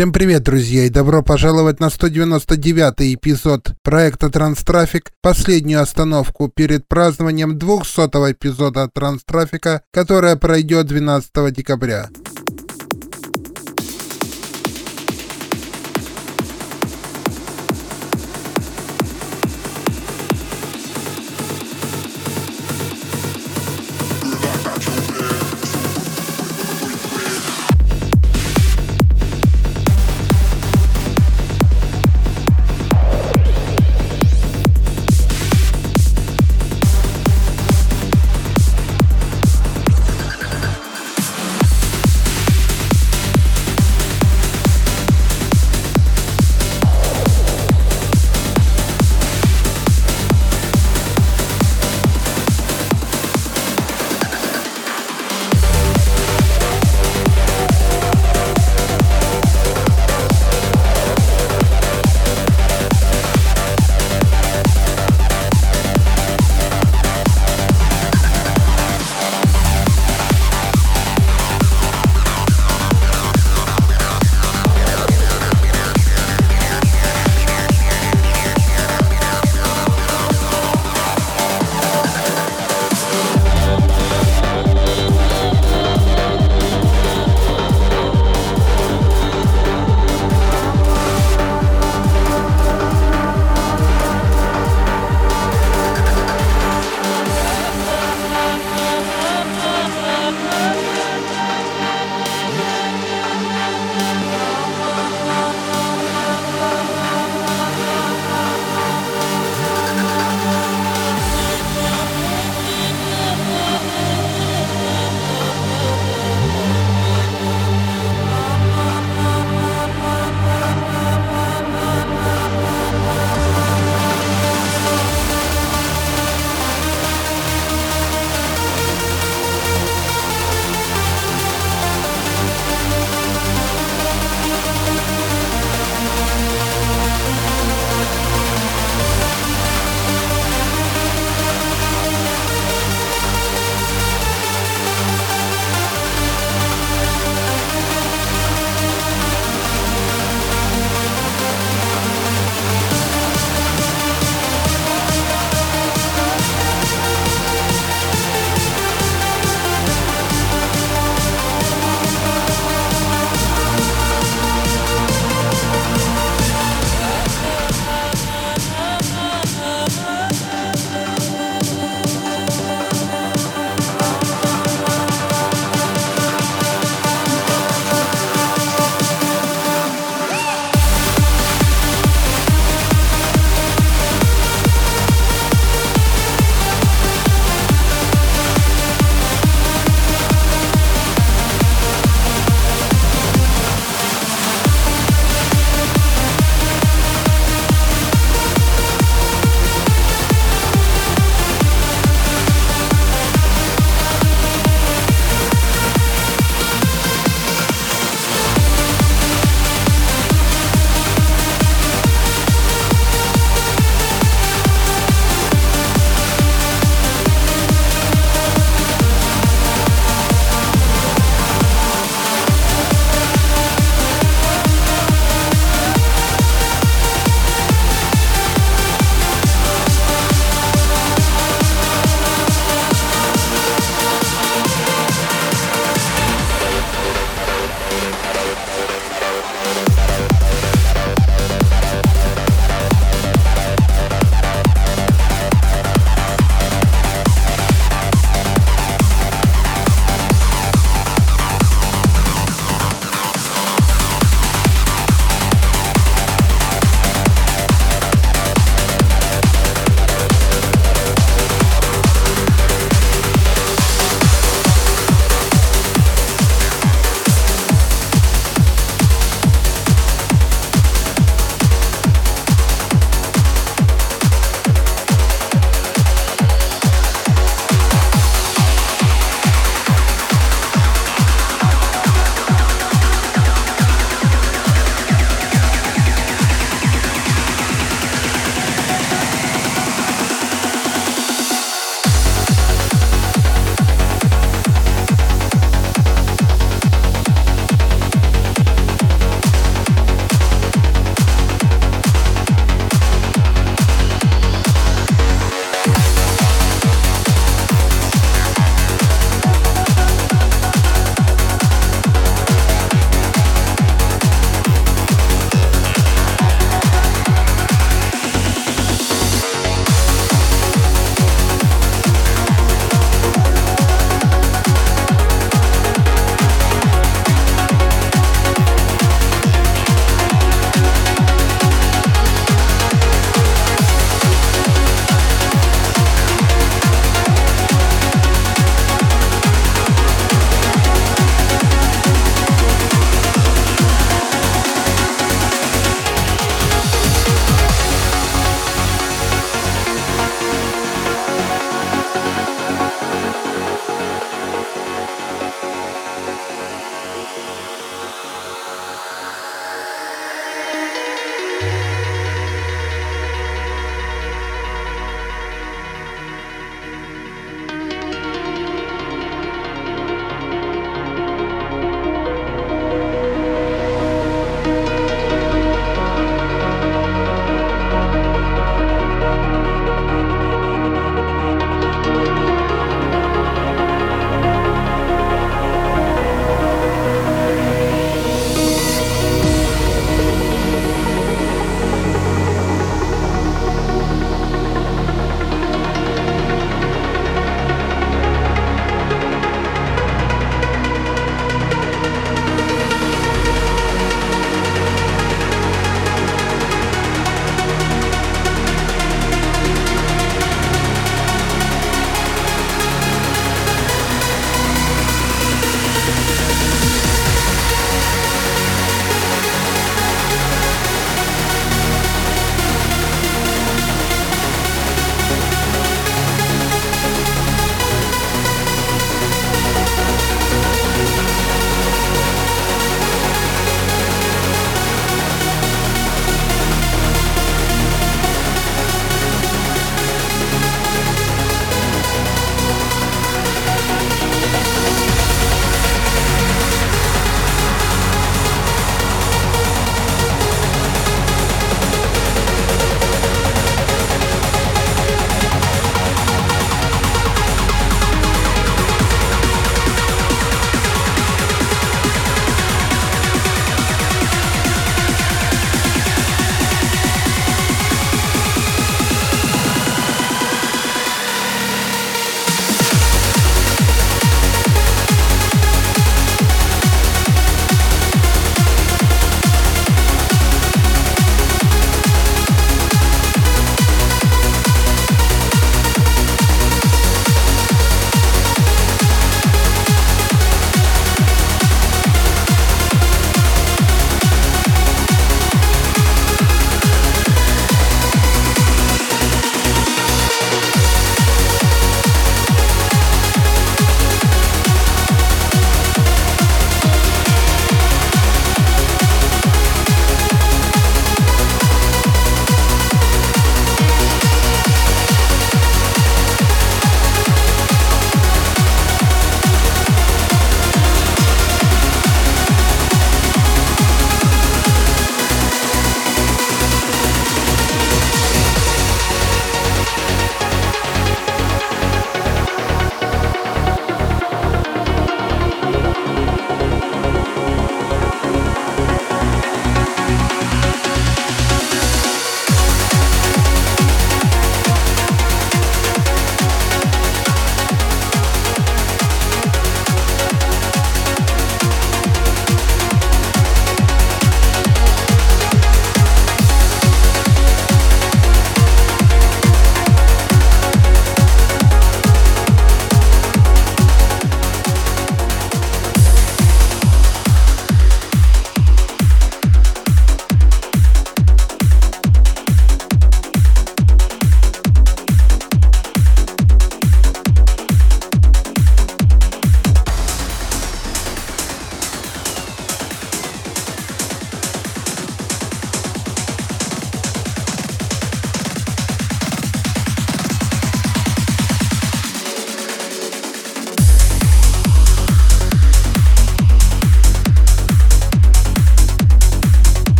Всем привет, друзья, и добро пожаловать на 199-й эпизод проекта Транстрафик, последнюю остановку перед празднованием 200-го эпизода Транстрафика, которая пройдет 12 декабря.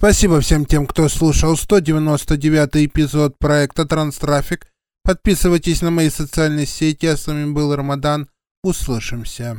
Спасибо всем тем, кто слушал 199 эпизод проекта Транстрафик. Подписывайтесь на мои социальные сети. А с вами был Рамадан. Услышимся.